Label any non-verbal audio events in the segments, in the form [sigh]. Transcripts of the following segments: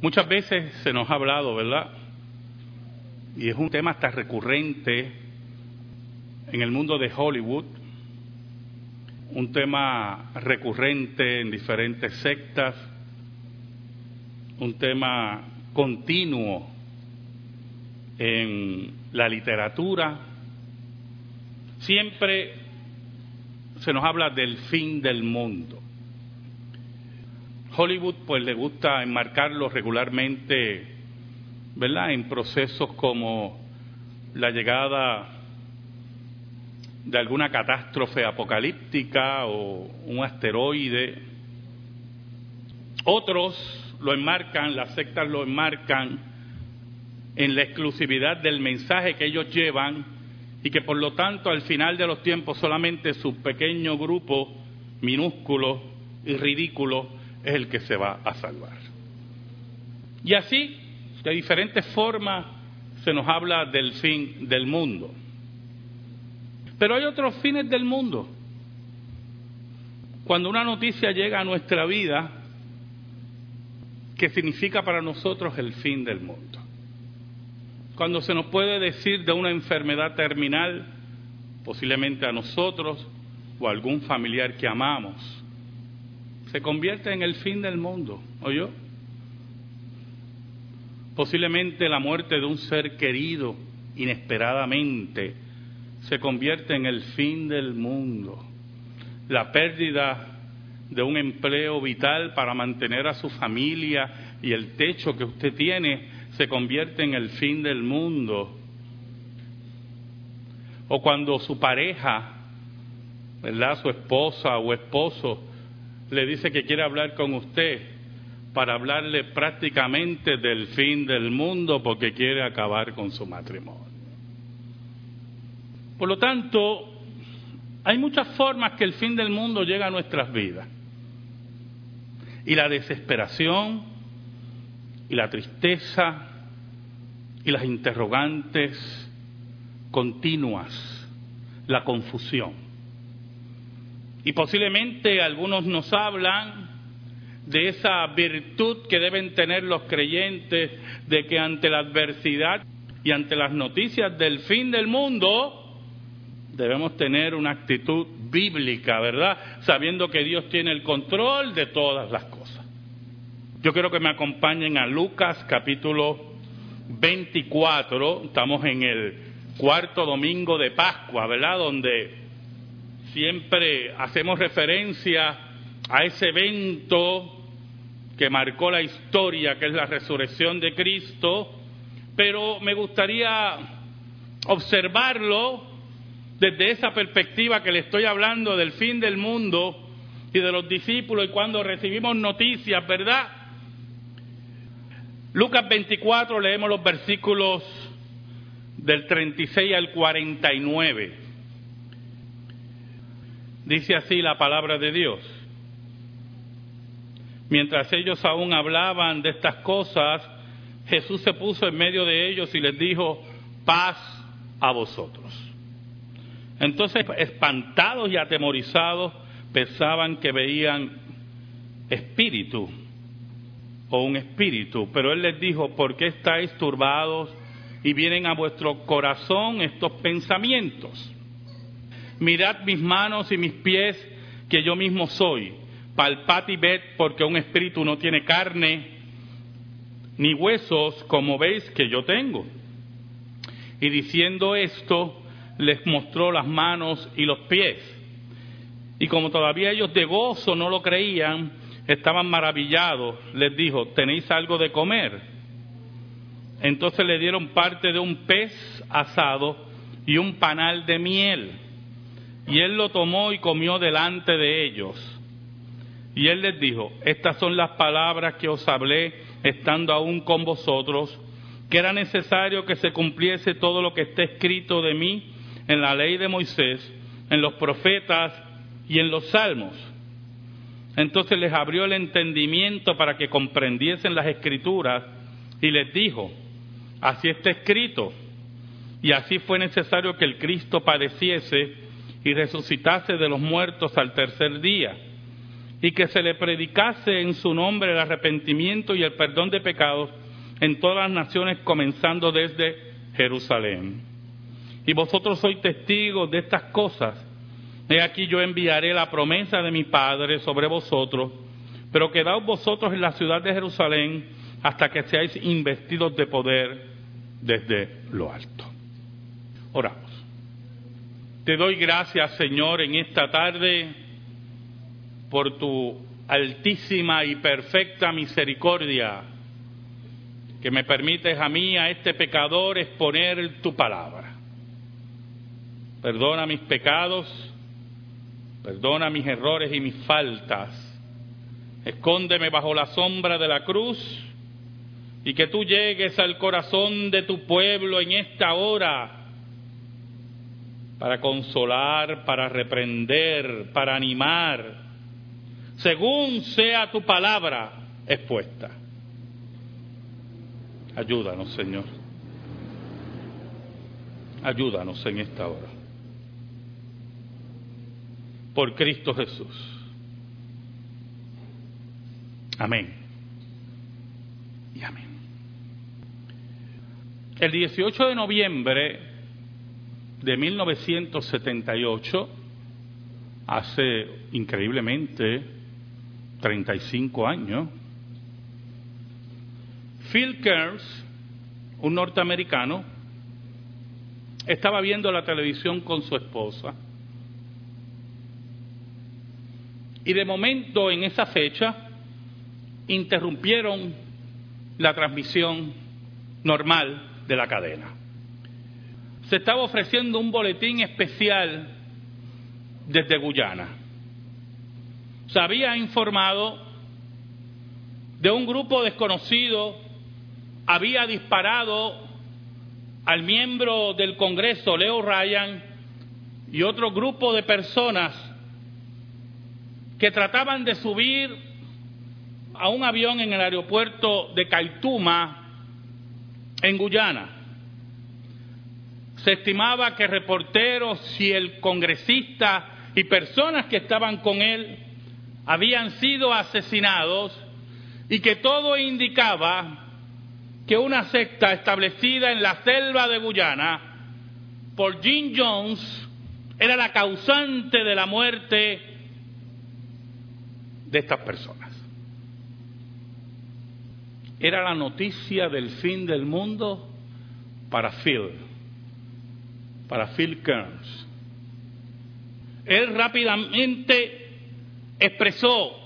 Muchas veces se nos ha hablado, ¿verdad? Y es un tema hasta recurrente en el mundo de Hollywood, un tema recurrente en diferentes sectas, un tema continuo en la literatura. Siempre se nos habla del fin del mundo. Hollywood pues le gusta enmarcarlo regularmente, ¿verdad? En procesos como la llegada de alguna catástrofe apocalíptica o un asteroide. Otros lo enmarcan, las sectas lo enmarcan en la exclusividad del mensaje que ellos llevan y que por lo tanto al final de los tiempos solamente su pequeño grupo minúsculo y ridículo es el que se va a salvar. Y así, de diferentes formas, se nos habla del fin del mundo. Pero hay otros fines del mundo. Cuando una noticia llega a nuestra vida, que significa para nosotros el fin del mundo. Cuando se nos puede decir de una enfermedad terminal, posiblemente a nosotros o a algún familiar que amamos, se convierte en el fin del mundo, yo? Posiblemente la muerte de un ser querido inesperadamente se convierte en el fin del mundo. La pérdida de un empleo vital para mantener a su familia y el techo que usted tiene se convierte en el fin del mundo. O cuando su pareja, ¿verdad? Su esposa o esposo le dice que quiere hablar con usted para hablarle prácticamente del fin del mundo porque quiere acabar con su matrimonio. Por lo tanto, hay muchas formas que el fin del mundo llega a nuestras vidas. Y la desesperación, y la tristeza, y las interrogantes continuas, la confusión. Y posiblemente algunos nos hablan de esa virtud que deben tener los creyentes de que ante la adversidad y ante las noticias del fin del mundo, debemos tener una actitud bíblica, ¿verdad? Sabiendo que Dios tiene el control de todas las cosas. Yo quiero que me acompañen a Lucas capítulo 24, estamos en el cuarto domingo de Pascua, ¿verdad? Donde siempre hacemos referencia a ese evento que marcó la historia, que es la resurrección de Cristo, pero me gustaría observarlo desde esa perspectiva que le estoy hablando del fin del mundo y de los discípulos y cuando recibimos noticias, ¿verdad? Lucas 24 leemos los versículos del 36 al 49. Dice así la palabra de Dios. Mientras ellos aún hablaban de estas cosas, Jesús se puso en medio de ellos y les dijo, paz a vosotros. Entonces, espantados y atemorizados, pensaban que veían espíritu o un espíritu. Pero él les dijo, ¿por qué estáis turbados y vienen a vuestro corazón estos pensamientos? Mirad mis manos y mis pies, que yo mismo soy. Palpad y ved, porque un espíritu no tiene carne ni huesos, como veis que yo tengo. Y diciendo esto, les mostró las manos y los pies. Y como todavía ellos de gozo no lo creían, estaban maravillados, les dijo, ¿tenéis algo de comer? Entonces le dieron parte de un pez asado y un panal de miel. Y él lo tomó y comió delante de ellos. Y él les dijo, estas son las palabras que os hablé estando aún con vosotros, que era necesario que se cumpliese todo lo que está escrito de mí en la ley de Moisés, en los profetas y en los salmos. Entonces les abrió el entendimiento para que comprendiesen las escrituras y les dijo, así está escrito, y así fue necesario que el Cristo padeciese y resucitase de los muertos al tercer día, y que se le predicase en su nombre el arrepentimiento y el perdón de pecados en todas las naciones, comenzando desde Jerusalén. Y vosotros sois testigos de estas cosas. He aquí yo enviaré la promesa de mi Padre sobre vosotros, pero quedaos vosotros en la ciudad de Jerusalén hasta que seáis investidos de poder desde lo alto. Oramos. Te doy gracias, Señor, en esta tarde por tu altísima y perfecta misericordia que me permites a mí, a este pecador, exponer tu palabra. Perdona mis pecados, perdona mis errores y mis faltas. Escóndeme bajo la sombra de la cruz y que tú llegues al corazón de tu pueblo en esta hora para consolar, para reprender, para animar, según sea tu palabra expuesta. Ayúdanos, Señor. Ayúdanos en esta hora. Por Cristo Jesús. Amén. Y amén. El 18 de noviembre de 1978, hace increíblemente 35 años, Phil Kearns, un norteamericano, estaba viendo la televisión con su esposa. Y de momento en esa fecha interrumpieron la transmisión normal de la cadena se estaba ofreciendo un boletín especial desde Guyana. Se había informado de un grupo desconocido, había disparado al miembro del Congreso, Leo Ryan, y otro grupo de personas que trataban de subir a un avión en el aeropuerto de Kaituma, en Guyana. Se estimaba que reporteros y el congresista y personas que estaban con él habían sido asesinados y que todo indicaba que una secta establecida en la selva de Guyana por Jim Jones era la causante de la muerte de estas personas. Era la noticia del fin del mundo para Phil para Phil Kearns. Él rápidamente expresó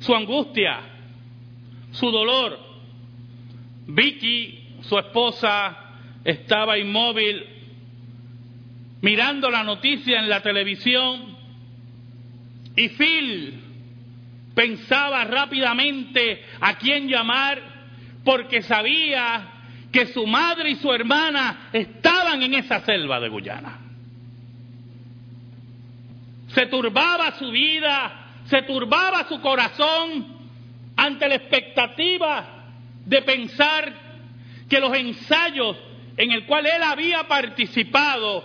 su angustia, su dolor. Vicky, su esposa, estaba inmóvil mirando la noticia en la televisión y Phil pensaba rápidamente a quién llamar porque sabía que su madre y su hermana estaban en esa selva de Guyana. Se turbaba su vida, se turbaba su corazón ante la expectativa de pensar que los ensayos en el cual él había participado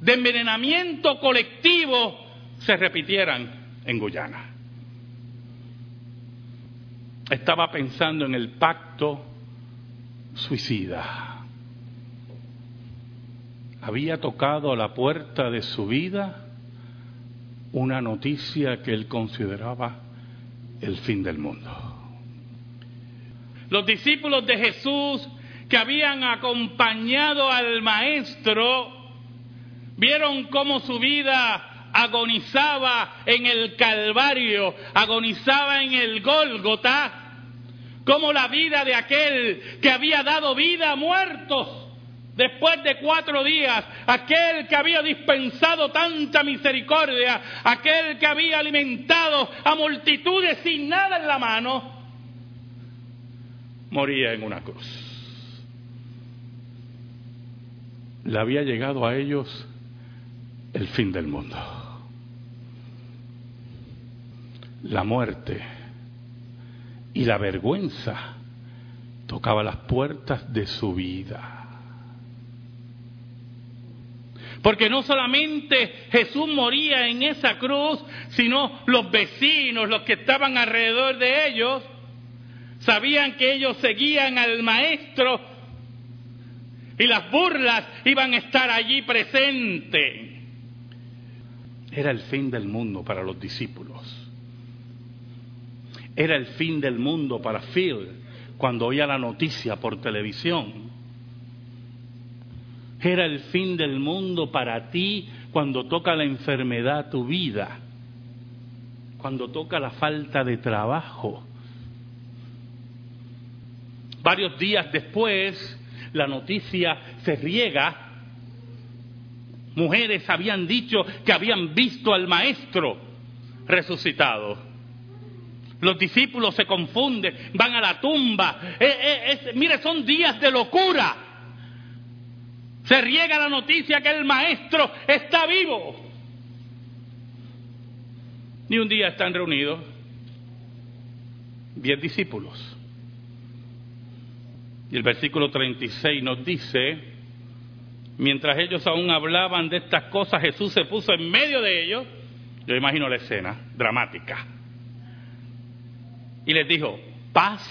de envenenamiento colectivo se repitieran en Guyana. Estaba pensando en el pacto suicida. Había tocado a la puerta de su vida una noticia que él consideraba el fin del mundo. Los discípulos de Jesús que habían acompañado al Maestro vieron cómo su vida agonizaba en el Calvario, agonizaba en el Gólgota, como la vida de aquel que había dado vida a muertos después de cuatro días, aquel que había dispensado tanta misericordia, aquel que había alimentado a multitudes sin nada en la mano, moría en una cruz. Le había llegado a ellos el fin del mundo. La muerte y la vergüenza tocaba las puertas de su vida. Porque no solamente Jesús moría en esa cruz, sino los vecinos, los que estaban alrededor de ellos, sabían que ellos seguían al maestro y las burlas iban a estar allí presentes. Era el fin del mundo para los discípulos. Era el fin del mundo para Phil cuando oía la noticia por televisión. Era el fin del mundo para ti cuando toca la enfermedad tu vida, cuando toca la falta de trabajo. Varios días después, la noticia se riega. Mujeres habían dicho que habían visto al maestro resucitado. Los discípulos se confunden, van a la tumba. Eh, eh, mire, son días de locura. Se riega la noticia que el maestro está vivo. Ni un día están reunidos diez discípulos. Y el versículo 36 nos dice, mientras ellos aún hablaban de estas cosas, Jesús se puso en medio de ellos. Yo imagino la escena dramática y les dijo, paz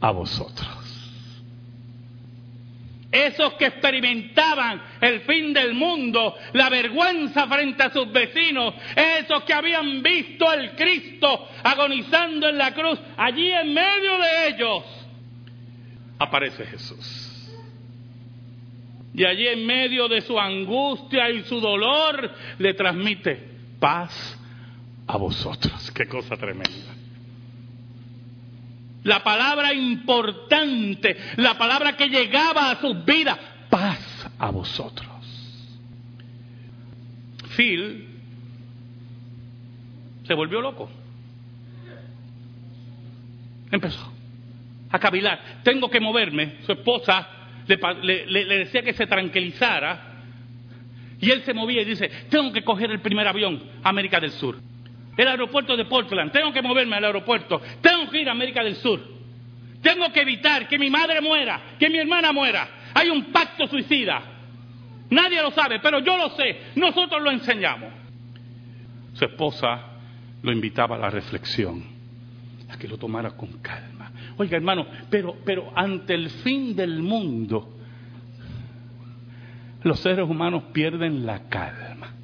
a vosotros. Esos que experimentaban el fin del mundo, la vergüenza frente a sus vecinos, esos que habían visto al Cristo agonizando en la cruz, allí en medio de ellos aparece Jesús. Y allí en medio de su angustia y su dolor le transmite paz a vosotros. Qué cosa tremenda la palabra importante, la palabra que llegaba a sus vidas, paz a vosotros. Phil se volvió loco. Empezó a cavilar. Tengo que moverme. Su esposa le, decía que se tranquilizara. Y él se movía y dice, tengo que coger el primer avión América del Sur el aeropuerto de Portland, tengo que moverme al aeropuerto, tengo que ir a América del Sur, tengo que evitar que mi madre muera, que mi hermana muera. Hay un pacto suicida. Nadie lo sabe, pero yo lo sé, nosotros lo enseñamos. Su esposa lo invitaba a la reflexión, a que lo tomara con calma. Oiga, hermano, pero, pero ante el fin del mundo, los seres humanos pierden la calma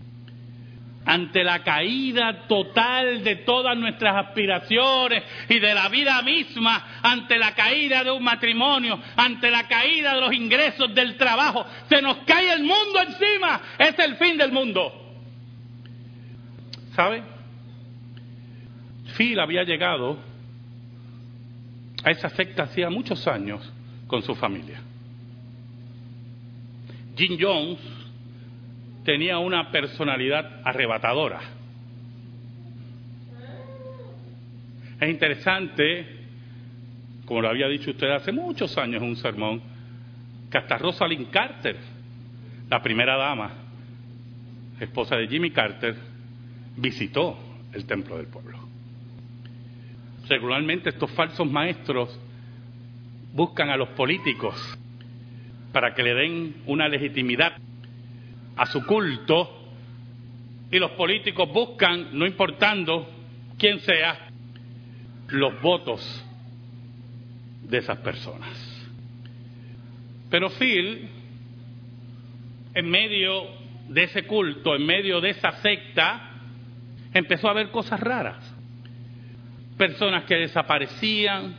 ante la caída total de todas nuestras aspiraciones y de la vida misma, ante la caída de un matrimonio, ante la caída de los ingresos del trabajo, se nos cae el mundo encima, es el fin del mundo. ¿Sabe? Phil había llegado a esa secta hacía muchos años con su familia. Jim Jones tenía una personalidad arrebatadora. Es interesante, como lo había dicho usted hace muchos años en un sermón, que hasta Rosalind Carter, la primera dama, esposa de Jimmy Carter, visitó el templo del pueblo. Regularmente estos falsos maestros buscan a los políticos para que le den una legitimidad a su culto y los políticos buscan, no importando quién sea, los votos de esas personas. Pero Phil, en medio de ese culto, en medio de esa secta, empezó a ver cosas raras. Personas que desaparecían,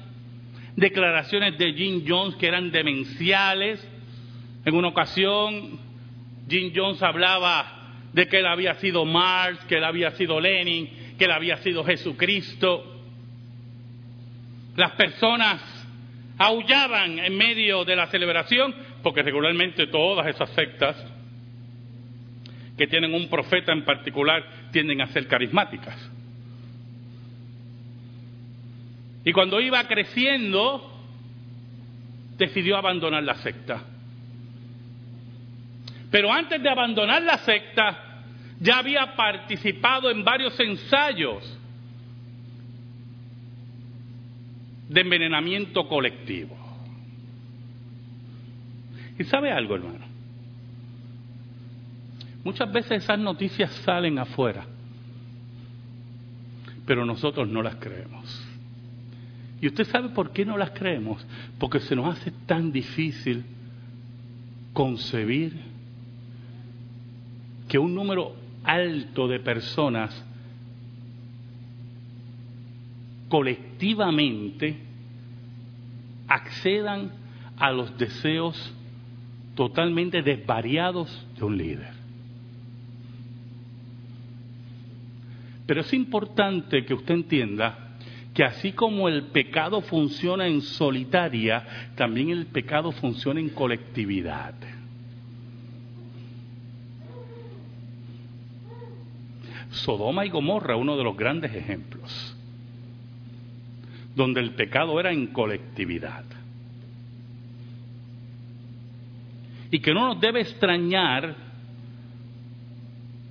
declaraciones de Jim Jones que eran demenciales. En una ocasión Jim Jones hablaba de que él había sido Marx, que él había sido Lenin, que él había sido Jesucristo. Las personas aullaban en medio de la celebración, porque regularmente todas esas sectas que tienen un profeta en particular tienden a ser carismáticas. Y cuando iba creciendo, decidió abandonar la secta. Pero antes de abandonar la secta, ya había participado en varios ensayos de envenenamiento colectivo. ¿Y sabe algo, hermano? Muchas veces esas noticias salen afuera, pero nosotros no las creemos. ¿Y usted sabe por qué no las creemos? Porque se nos hace tan difícil concebir que un número alto de personas colectivamente accedan a los deseos totalmente desvariados de un líder. Pero es importante que usted entienda que así como el pecado funciona en solitaria, también el pecado funciona en colectividad. Sodoma y Gomorra, uno de los grandes ejemplos, donde el pecado era en colectividad. Y que no nos debe extrañar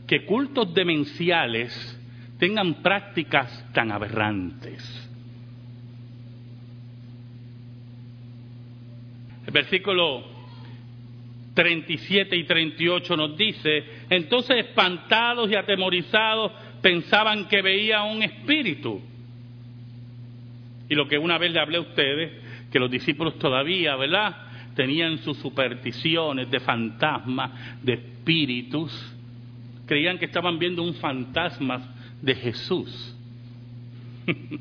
que cultos demenciales tengan prácticas tan aberrantes. El versículo 37 y 38 nos dice, entonces espantados y atemorizados pensaban que veía un espíritu. Y lo que una vez le hablé a ustedes, que los discípulos todavía, ¿verdad? Tenían sus supersticiones de fantasmas, de espíritus, creían que estaban viendo un fantasma de Jesús. [laughs]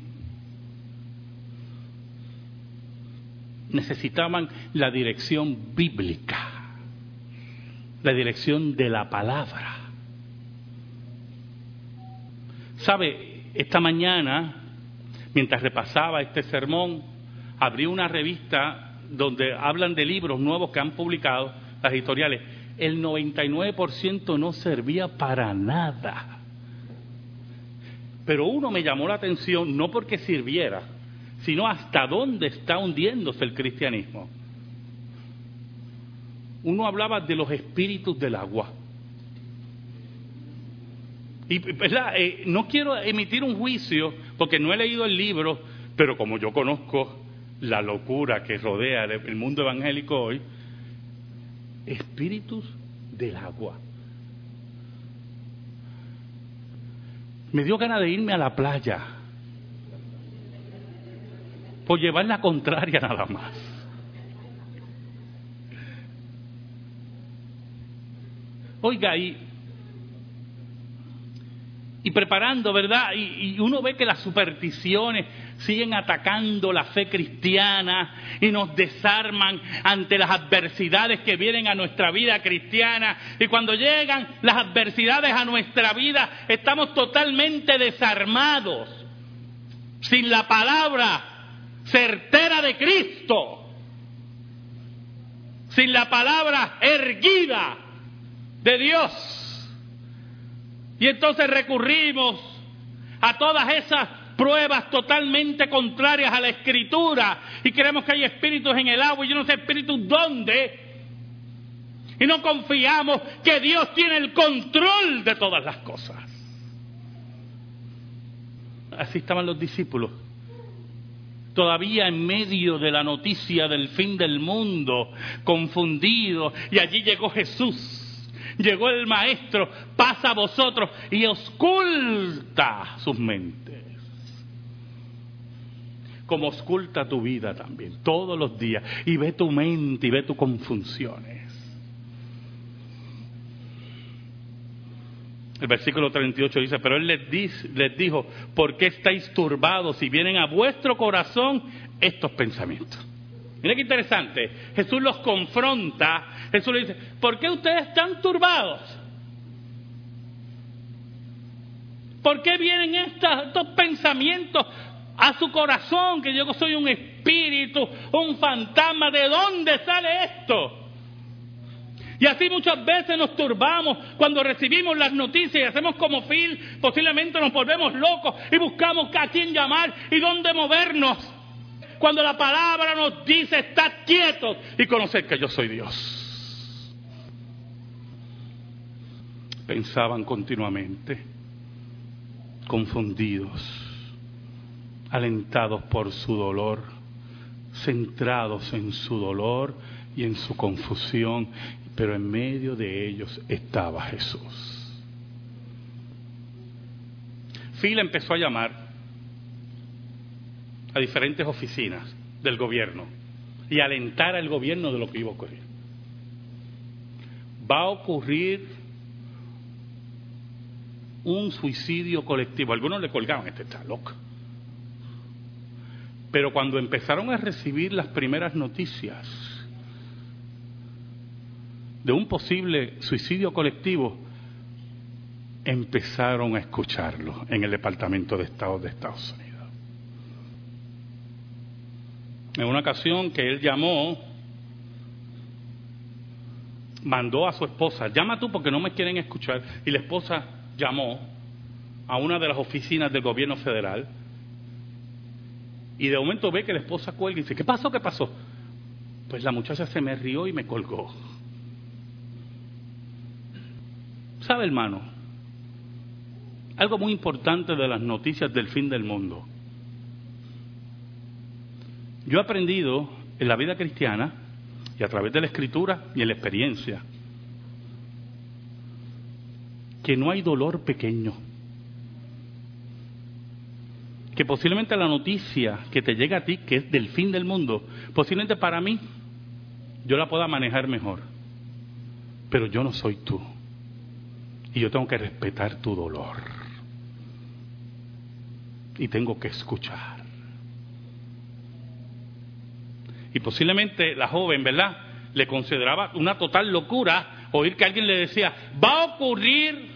Necesitaban la dirección bíblica, la dirección de la palabra. ¿Sabe? Esta mañana, mientras repasaba este sermón, abrí una revista donde hablan de libros nuevos que han publicado las editoriales. El 99% no servía para nada pero uno me llamó la atención no porque sirviera, sino hasta dónde está hundiéndose el cristianismo. Uno hablaba de los espíritus del agua. Y eh, no quiero emitir un juicio porque no he leído el libro, pero como yo conozco la locura que rodea el mundo evangélico hoy, espíritus del agua. me dio ganas de irme a la playa. Por llevar la contraria nada más. Oiga, y, y preparando, ¿verdad? y uno ve que las supersticiones, siguen atacando la fe cristiana y nos desarman ante las adversidades que vienen a nuestra vida cristiana. Y cuando llegan las adversidades a nuestra vida, estamos totalmente desarmados, sin la palabra certera de Cristo, sin la palabra erguida de Dios. Y entonces recurrimos a todas esas pruebas totalmente contrarias a la escritura y creemos que hay espíritus en el agua y yo no sé espíritus dónde. Y no confiamos que Dios tiene el control de todas las cosas. Así estaban los discípulos. Todavía en medio de la noticia del fin del mundo, confundidos, y allí llegó Jesús llegó el maestro, pasa a vosotros y osculta sus mentes como oculta tu vida también, todos los días, y ve tu mente y ve tus confusiones. El versículo 38 dice, pero él les, les dijo, ¿por qué estáis turbados si vienen a vuestro corazón estos pensamientos? Mira qué interesante, Jesús los confronta, Jesús le dice, ¿por qué ustedes están turbados? ¿Por qué vienen estos pensamientos a su corazón que yo soy un espíritu, un fantasma. ¿De dónde sale esto? Y así muchas veces nos turbamos cuando recibimos las noticias y hacemos como Phil, posiblemente nos volvemos locos y buscamos a quién llamar y dónde movernos. Cuando la palabra nos dice, estad quietos y conocer que yo soy Dios. Pensaban continuamente, confundidos alentados por su dolor, centrados en su dolor y en su confusión, pero en medio de ellos estaba Jesús. Phil empezó a llamar a diferentes oficinas del gobierno y alentar al gobierno de lo que iba a ocurrir. Va a ocurrir un suicidio colectivo. Algunos le colgaban, este está loco. Pero cuando empezaron a recibir las primeras noticias de un posible suicidio colectivo, empezaron a escucharlo en el Departamento de Estado de Estados Unidos. En una ocasión que él llamó, mandó a su esposa, llama tú porque no me quieren escuchar, y la esposa llamó a una de las oficinas del gobierno federal y de momento ve que la esposa cuelga y dice, ¿qué pasó? ¿Qué pasó? Pues la muchacha se me rió y me colgó. ¿Sabe, hermano? Algo muy importante de las noticias del fin del mundo. Yo he aprendido en la vida cristiana y a través de la escritura y en la experiencia que no hay dolor pequeño. Que posiblemente la noticia que te llega a ti, que es del fin del mundo, posiblemente para mí, yo la pueda manejar mejor. Pero yo no soy tú. Y yo tengo que respetar tu dolor. Y tengo que escuchar. Y posiblemente la joven, ¿verdad? Le consideraba una total locura oír que alguien le decía, va a ocurrir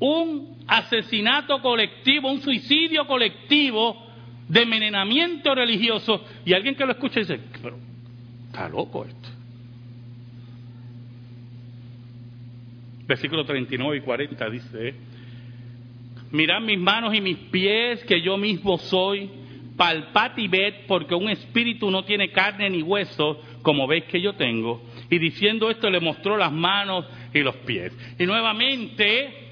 un asesinato colectivo, un suicidio colectivo de envenenamiento religioso y alguien que lo escucha dice, pero está loco esto. Versículo 39 y 40 dice, mirad mis manos y mis pies que yo mismo soy, palpad y ved porque un espíritu no tiene carne ni hueso como veis que yo tengo. Y diciendo esto le mostró las manos y los pies. Y nuevamente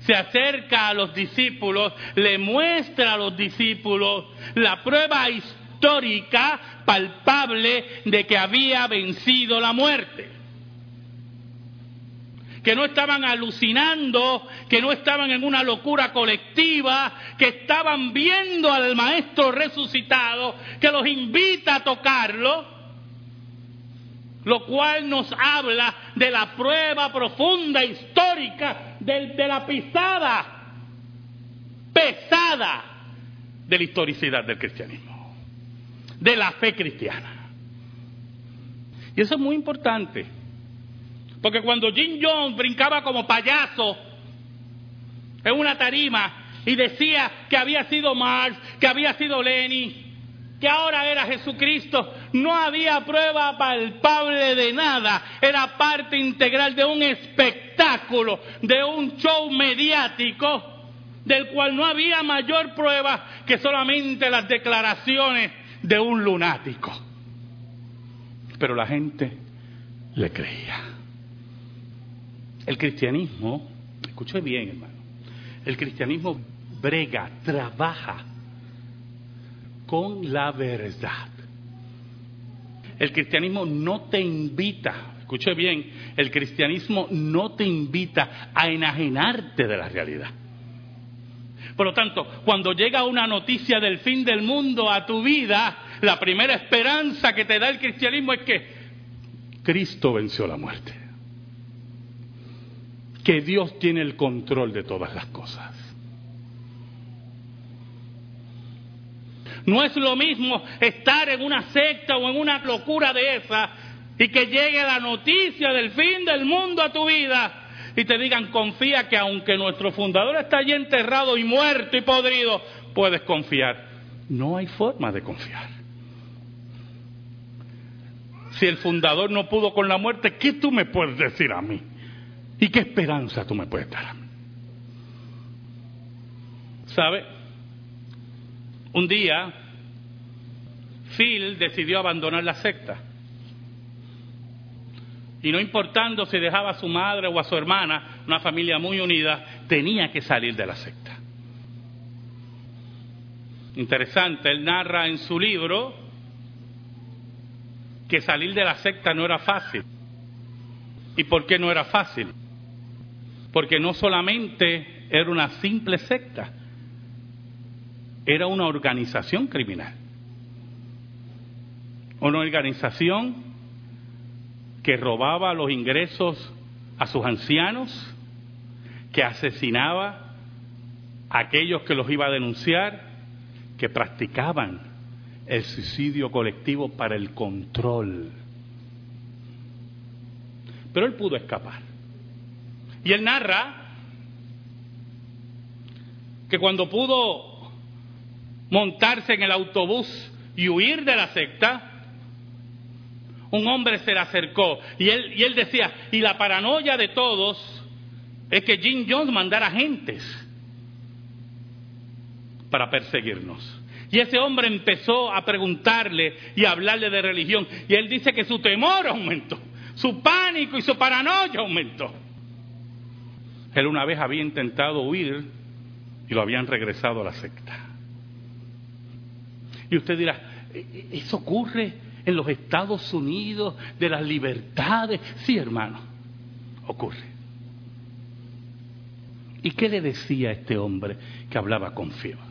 se acerca a los discípulos, le muestra a los discípulos la prueba histórica, palpable, de que había vencido la muerte. Que no estaban alucinando, que no estaban en una locura colectiva, que estaban viendo al Maestro resucitado, que los invita a tocarlo lo cual nos habla de la prueba profunda histórica de, la pisada pesada de la historicidad del cristianismo, de la fe cristiana. Y eso es muy importante, porque cuando Jim Jones brincaba como payaso en una tarima y decía que había sido Marx, que había sido Lenin, que ahora era Jesucristo, no había prueba palpable de nada, era parte integral de un espectáculo, de un show mediático, del cual no había mayor prueba que solamente las declaraciones de un lunático. Pero la gente le creía. El cristianismo, escuche bien hermano, el cristianismo brega, trabaja con la verdad. El cristianismo no te invita, escuche bien, el cristianismo no te invita a enajenarte de la realidad. Por lo tanto, cuando llega una noticia del fin del mundo a tu vida, la primera esperanza que te da el cristianismo es que Cristo venció la muerte. Que Dios tiene el control de todas las cosas. No es lo mismo estar en una secta o en una locura de esa y que llegue la noticia del fin del mundo a tu vida y te digan confía que aunque nuestro fundador está allí enterrado y muerto y podrido, puedes confiar. No hay forma de confiar. Si el fundador no pudo con la muerte, ¿qué tú me puedes decir a mí? ¿Y qué esperanza tú me puedes dar? ¿Sabe? Un día, Phil decidió abandonar la secta. Y no importando si dejaba a su madre o a su hermana, una familia muy unida, tenía que salir de la secta. Interesante, él narra en su libro que salir de la secta no era fácil. ¿Y por qué no era fácil? Porque no solamente era una simple secta, era una organización criminal. Una organización que robaba los ingresos a sus ancianos, que asesinaba a aquellos que los iba a denunciar, que practicaban el suicidio colectivo para el control. Pero él pudo escapar. Y él narra que cuando pudo montarse en el autobús y huir de la secta, un hombre se le acercó y él, y él decía, y la paranoia de todos es que Jim Jones mandara agentes para perseguirnos. Y ese hombre empezó a preguntarle y a hablarle de religión. Y él dice que su temor aumentó, su pánico y su paranoia aumentó. Él una vez había intentado huir y lo habían regresado a la secta. Y usted dirá, ¿e-, e-, ¿eso ocurre en los Estados Unidos de las libertades? Sí, hermano, ocurre. ¿Y qué le decía a este hombre que hablaba con fiebre?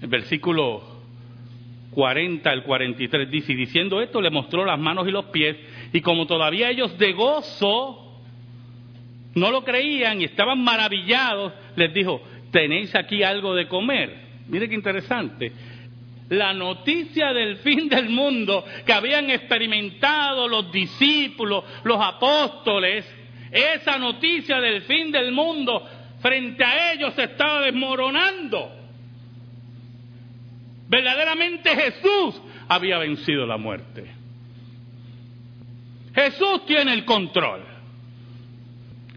El versículo 40 al 43 dice, y diciendo esto le mostró las manos y los pies, y como todavía ellos de gozo no lo creían y estaban maravillados, les dijo, tenéis aquí algo de comer. Mire qué interesante. La noticia del fin del mundo que habían experimentado los discípulos, los apóstoles, esa noticia del fin del mundo frente a ellos se estaba desmoronando. Verdaderamente Jesús había vencido la muerte. Jesús tiene el control.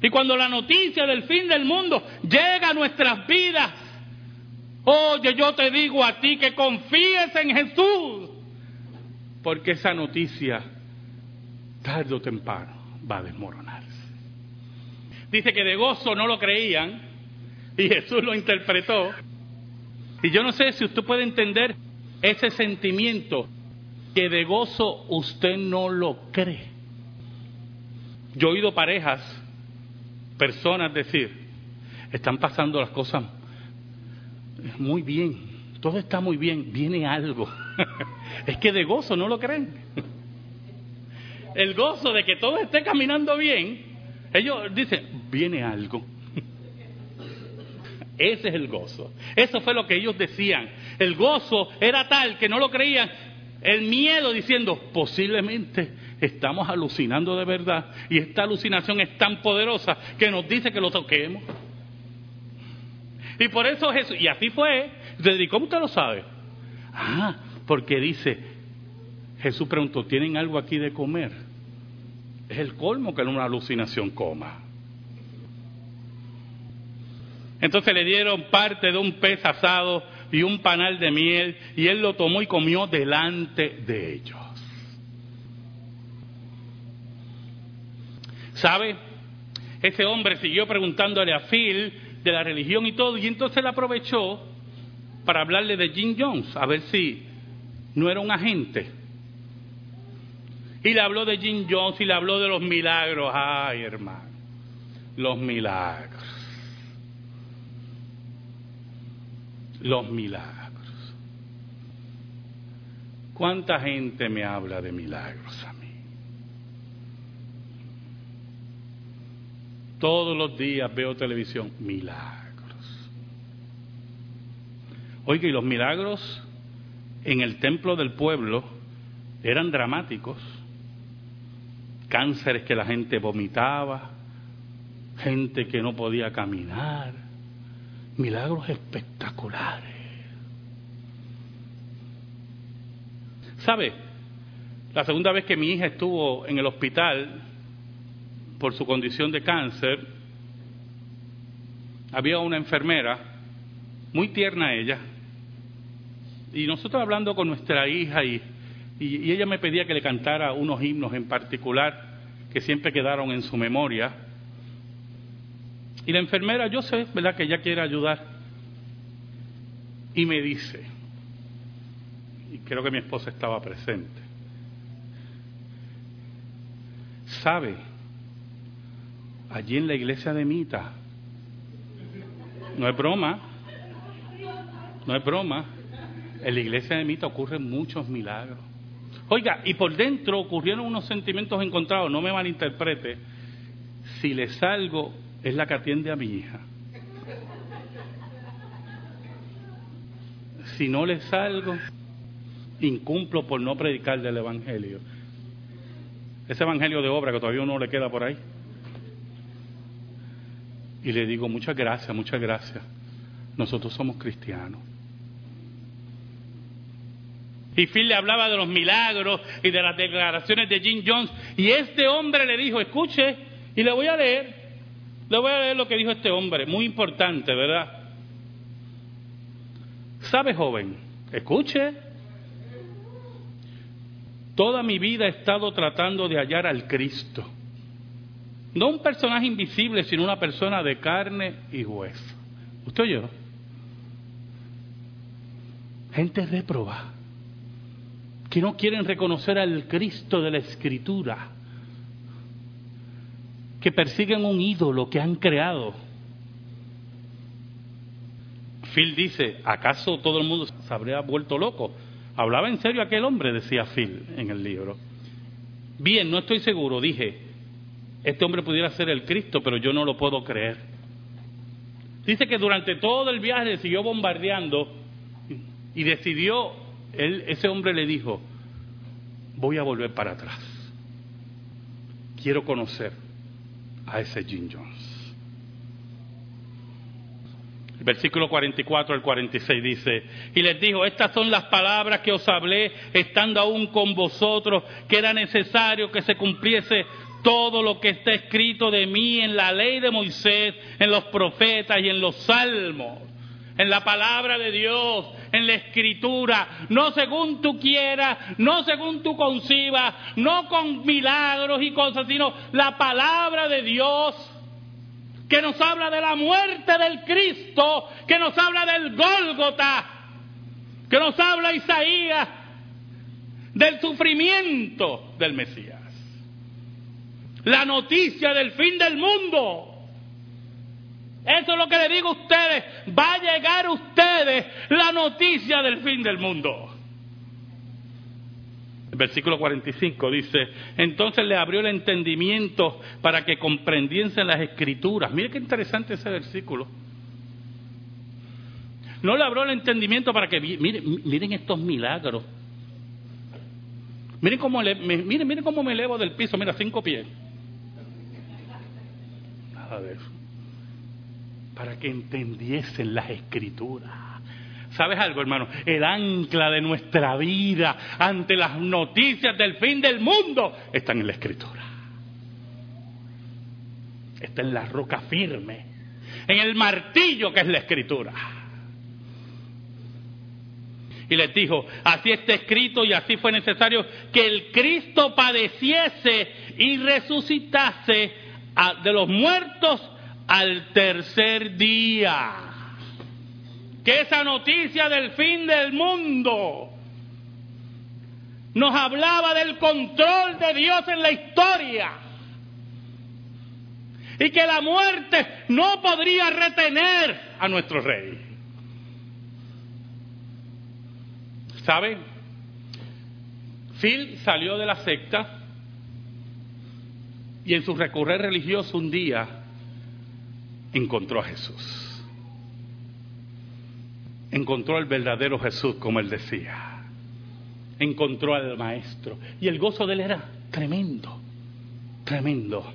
Y cuando la noticia del fin del mundo llega a nuestras vidas, oye, yo te digo a ti que confíes en Jesús, porque esa noticia, tarde o temprano, va a desmoronarse. Dice que de gozo no lo creían y Jesús lo interpretó. Y yo no sé si usted puede entender ese sentimiento que de gozo usted no lo cree. Yo he oído parejas, personas decir, están pasando las cosas muy bien, todo está muy bien, viene algo. [laughs] es que de gozo no lo creen. [laughs] El gozo de que todo esté caminando bien ellos dicen, viene algo. [laughs] Ese es el gozo. Eso fue lo que ellos decían. El gozo era tal que no lo creían. El miedo diciendo, posiblemente estamos alucinando de verdad. Y esta alucinación es tan poderosa que nos dice que lo toquemos. Y por eso Jesús, y así fue. ¿Y cómo usted lo sabe? Ah, porque dice, Jesús preguntó, ¿tienen algo aquí de comer? Es el colmo que en una alucinación coma. Entonces le dieron parte de un pez asado y un panal de miel y él lo tomó y comió delante de ellos. ¿Sabe? Ese hombre siguió preguntándole a Phil de la religión y todo y entonces él aprovechó para hablarle de Jim Jones, a ver si no era un agente y le habló de Jim Jones y le habló de los milagros. Ay, hermano, los milagros. Los milagros. ¿Cuánta gente me habla de milagros a mí? Todos los días veo televisión, milagros. Oiga, y los milagros en el templo del pueblo eran dramáticos cánceres que la gente vomitaba, gente que no podía caminar, milagros espectaculares. ¿Sabe? La segunda vez que mi hija estuvo en el hospital por su condición de cáncer, había una enfermera, muy tierna ella, y nosotros hablando con nuestra hija y y, ella me pedía que le cantara unos himnos en particular que siempre quedaron en su memoria. Y la enfermera, yo sé, ¿verdad?, que ella quiere ayudar. Y me dice, y creo que mi esposa estaba presente. ¿Sabe? Allí en la iglesia de Mita, no es broma, no es broma, en la iglesia de Mita ocurren muchos milagros. Oiga, y por dentro ocurrieron unos sentimientos encontrados, no me malinterprete, si le salgo es la que atiende a mi hija. Si no le salgo, incumplo por no predicar del Evangelio. Ese Evangelio de obra que todavía no le queda por ahí. Y le digo, muchas gracias, muchas gracias. Nosotros somos cristianos. Y Phil le hablaba de los milagros y de las declaraciones de Jim Jones. Y este hombre le dijo, escuche, y le voy a leer, le voy a leer lo que dijo este hombre, muy importante, ¿verdad? ¿Sabe, joven? Escuche. Toda mi vida he estado tratando de hallar al Cristo. No un personaje invisible, sino una persona de carne y hueso. ¿Usted oyó? Gente reprobada que no quieren reconocer al Cristo de la Escritura, que persiguen un ídolo que han creado. Phil dice, ¿acaso todo el mundo se habría vuelto loco? ¿Hablaba en serio aquel hombre? Decía Phil en el libro. Bien, no estoy seguro, dije, este hombre pudiera ser el Cristo, pero yo no lo puedo creer. Dice que durante todo el viaje siguió bombardeando y decidió ese hombre le dijo, voy a volver para atrás. Quiero conocer a ese Jim Jones. El versículo 44 al 46 dice, y les dijo, estas son las palabras que os hablé estando aún con vosotros, que era necesario que se cumpliese todo lo que está escrito de mí en la ley de Moisés, en los profetas y en los salmos en la palabra de Dios, en la escritura, no según tú quieras, no según tú concibas, no con milagros y cosas, sino la palabra de Dios que nos habla de la muerte del Cristo, que nos habla del Gólgota, que nos habla Isaías del sufrimiento del Mesías. La noticia del fin del mundo eso es lo que le digo a ustedes. Va a llegar a ustedes la noticia del fin del mundo. El versículo 45 dice, entonces le abrió el entendimiento para que comprendiesen las escrituras. Mire qué interesante ese versículo. No le abrió el entendimiento para que miren, miren estos milagros. Miren cómo, le, miren, miren cómo me elevo del piso, mira, cinco pies. Nada de eso para que entendiesen las escrituras. ¿Sabes algo, hermano? El ancla de nuestra vida ante las noticias del fin del mundo está en la escritura. Está en la roca firme, en el martillo que es la escritura. Y les dijo, así está escrito y así fue necesario que el Cristo padeciese y resucitase de los muertos al tercer día. Que esa noticia del fin del mundo nos hablaba del control de Dios en la historia. Y que la muerte no podría retener a nuestro rey. ¿Sabe? Phil salió de la secta y en su recorrer religioso un día encontró a Jesús. Encontró al verdadero Jesús, como él decía. Encontró al Maestro. Y el gozo de él era tremendo, tremendo.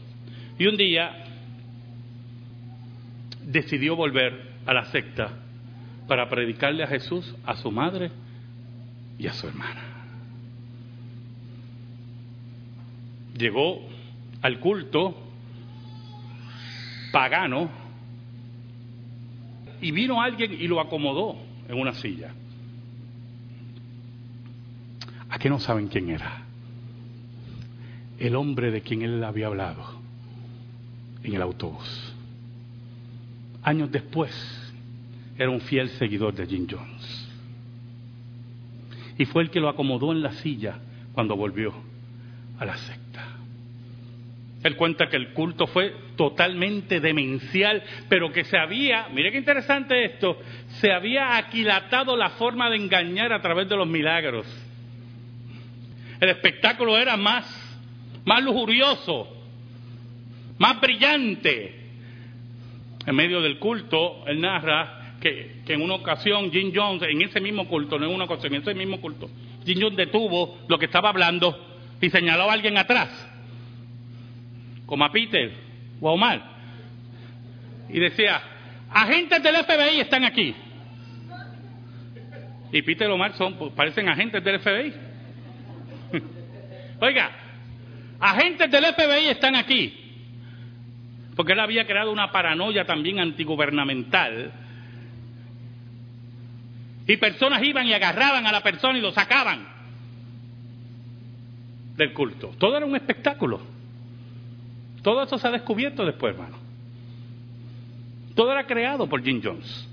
Y un día decidió volver a la secta para predicarle a Jesús, a su madre y a su hermana. Llegó al culto pagano y vino alguien y lo acomodó en una silla. ¿A qué no saben quién era? El hombre de quien él había hablado en el autobús. Años después, era un fiel seguidor de Jim Jones. y fue el que lo acomodó en la silla cuando volvió a la secta. Él cuenta que el culto fue totalmente demencial, pero que se había, mire qué interesante esto, se había aquilatado la forma de engañar a través de los milagros. El espectáculo era más, más lujurioso, más brillante. En medio del culto, él narra que, que en una ocasión Jim Jones, en ese mismo culto, no en una ocasión, en ese mismo culto, Jim Jones detuvo lo que estaba hablando y señaló a alguien atrás como a Peter o a Omar, y decía, agentes del FBI están aquí. Y Peter y Omar son, parecen agentes del FBI. [laughs] Oiga, agentes del FBI están aquí. Porque él había creado una paranoia también antigubernamental. Y personas iban y agarraban a la persona y lo sacaban del culto. Todo era un espectáculo. Todo eso se ha descubierto después, hermano. Todo era creado por Jim Jones.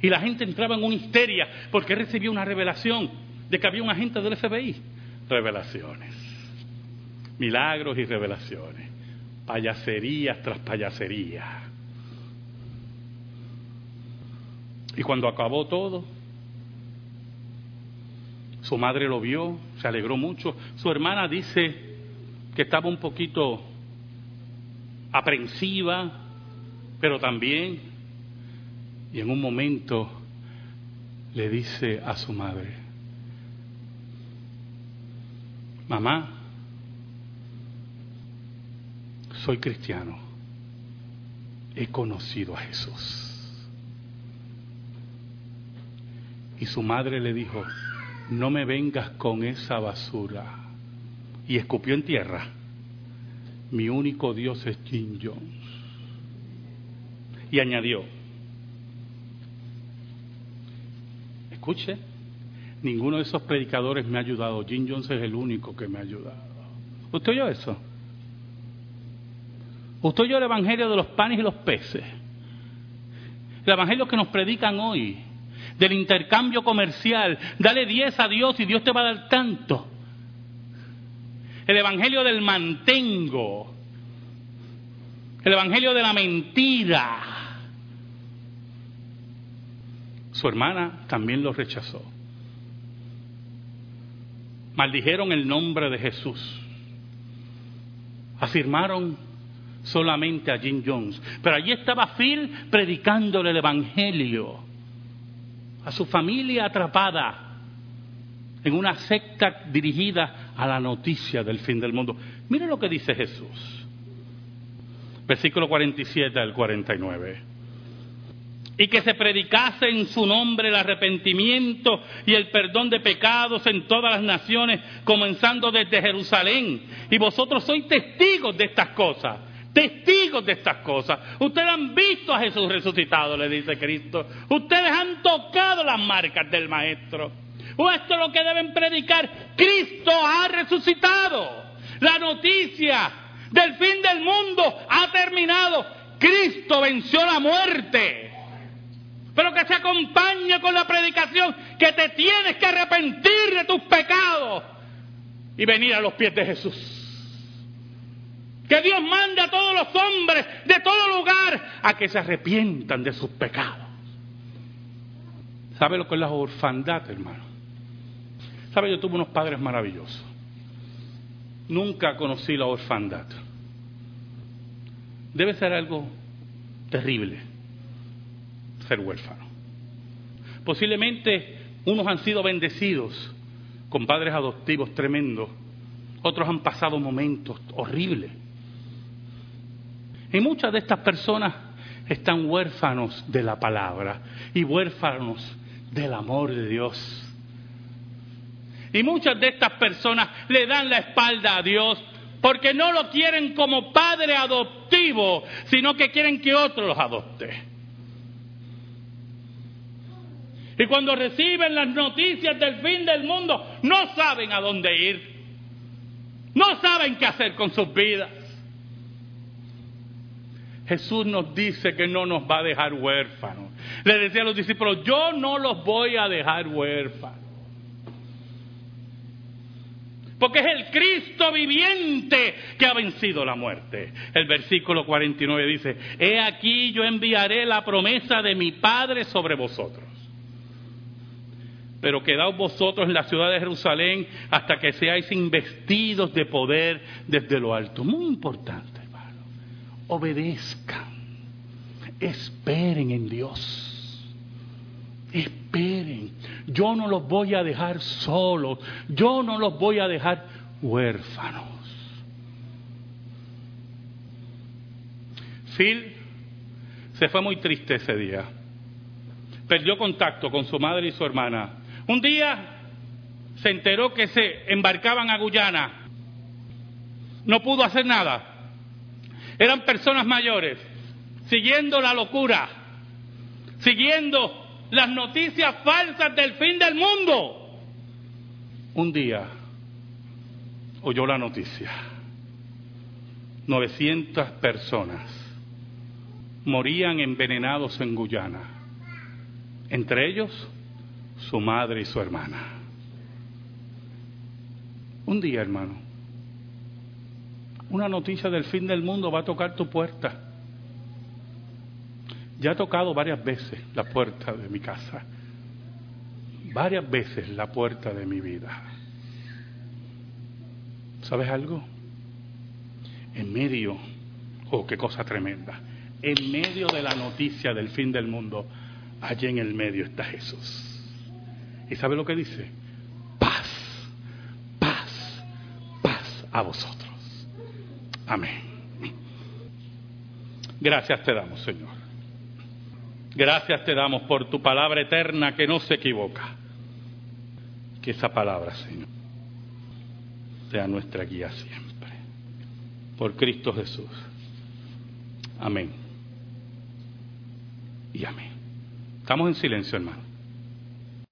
Y la gente entraba en una histeria porque recibió una revelación de que había un agente del FBI. Revelaciones. Milagros y revelaciones. Payaserías tras payaserías. Y cuando acabó todo, su madre lo vio, se alegró mucho. Su hermana dice que estaba un poquito aprensiva, pero también, y en un momento le dice a su madre, mamá, soy cristiano, he conocido a Jesús. Y su madre le dijo, no me vengas con esa basura y escupió en tierra. Mi único Dios es Jim Jones. Y añadió, escuche, ninguno de esos predicadores me ha ayudado, Jim Jones es el único que me ha ayudado. ¿Usted oyó eso? ¿Usted oyó el Evangelio de los panes y los peces? El Evangelio que nos predican hoy, del intercambio comercial, dale 10 a Dios y Dios te va a dar tanto el evangelio del mantengo, el evangelio de la mentira. Su hermana también lo rechazó. Maldijeron el nombre de Jesús. Afirmaron solamente a Jim Jones. Pero allí estaba Phil predicándole el Evangelio a su familia atrapada en una secta dirigida a la noticia del fin del mundo. Mire lo que dice Jesús. Versículo 47 al 49. Y que se predicase en su nombre el arrepentimiento y el perdón de pecados en todas las naciones, comenzando desde Jerusalén. Y vosotros sois testigos de estas cosas testigos de estas cosas. Ustedes han visto a Jesús resucitado, le dice Cristo. Ustedes han tocado las marcas del Maestro. O esto es lo que deben predicar. Cristo ha resucitado. La noticia del fin del mundo ha terminado. Cristo venció la muerte. Pero que se acompañe con la predicación que te tienes que arrepentir de tus pecados y venir a los pies de Jesús. Que Dios mande a todos los hombres de todo lugar a que se arrepientan de sus pecados. ¿Sabe lo que es la orfandad, hermano? ¿Sabe? Yo tuve unos padres maravillosos. Nunca conocí la orfandad. Debe ser algo terrible ser huérfano. Posiblemente unos han sido bendecidos con padres adoptivos tremendos, otros han pasado momentos horribles. Y muchas de estas personas están huérfanos de la palabra y huérfanos del amor de Dios. Y muchas de estas personas le dan la espalda a Dios porque no lo quieren como padre adoptivo, sino que quieren que otro los adopte. Y cuando reciben las noticias del fin del mundo, no saben a dónde ir. No saben qué hacer con sus vidas. Jesús nos dice que no nos va a dejar huérfanos. Le decía a los discípulos, yo no los voy a dejar huérfanos. Porque es el Cristo viviente que ha vencido la muerte. El versículo 49 dice, He aquí yo enviaré la promesa de mi Padre sobre vosotros. Pero quedaos vosotros en la ciudad de Jerusalén hasta que seáis investidos de poder desde lo alto. Muy importante, hermano. Obedezcan. Esperen en Dios. Esperen. Yo no los voy a dejar solos. Yo no los voy a dejar huérfanos. Phil se fue muy triste ese día. Perdió contacto con su madre y su hermana. Un día se enteró que se embarcaban a Guyana. No pudo hacer nada. Eran personas mayores, siguiendo la locura, siguiendo las noticias falsas del fin del mundo. Un día oyó la noticia. 900 personas morían envenenados en Guyana. Entre ellos, su madre y su hermana. Un día, hermano, una noticia del fin del mundo va a tocar tu puerta. Ya he tocado varias veces la puerta de mi casa, varias veces la puerta de mi vida. ¿Sabes algo? En medio, oh, qué cosa tremenda, en medio de la noticia del fin del mundo, allí en el medio está Jesús. ¿Y sabe lo que dice? Paz, paz, paz a vosotros. Amén. Gracias te damos, Señor. Gracias te damos por tu palabra eterna que no se equivoca. Que esa palabra, Señor, sea nuestra guía siempre. Por Cristo Jesús. Amén. Y amén. Estamos en silencio, hermano.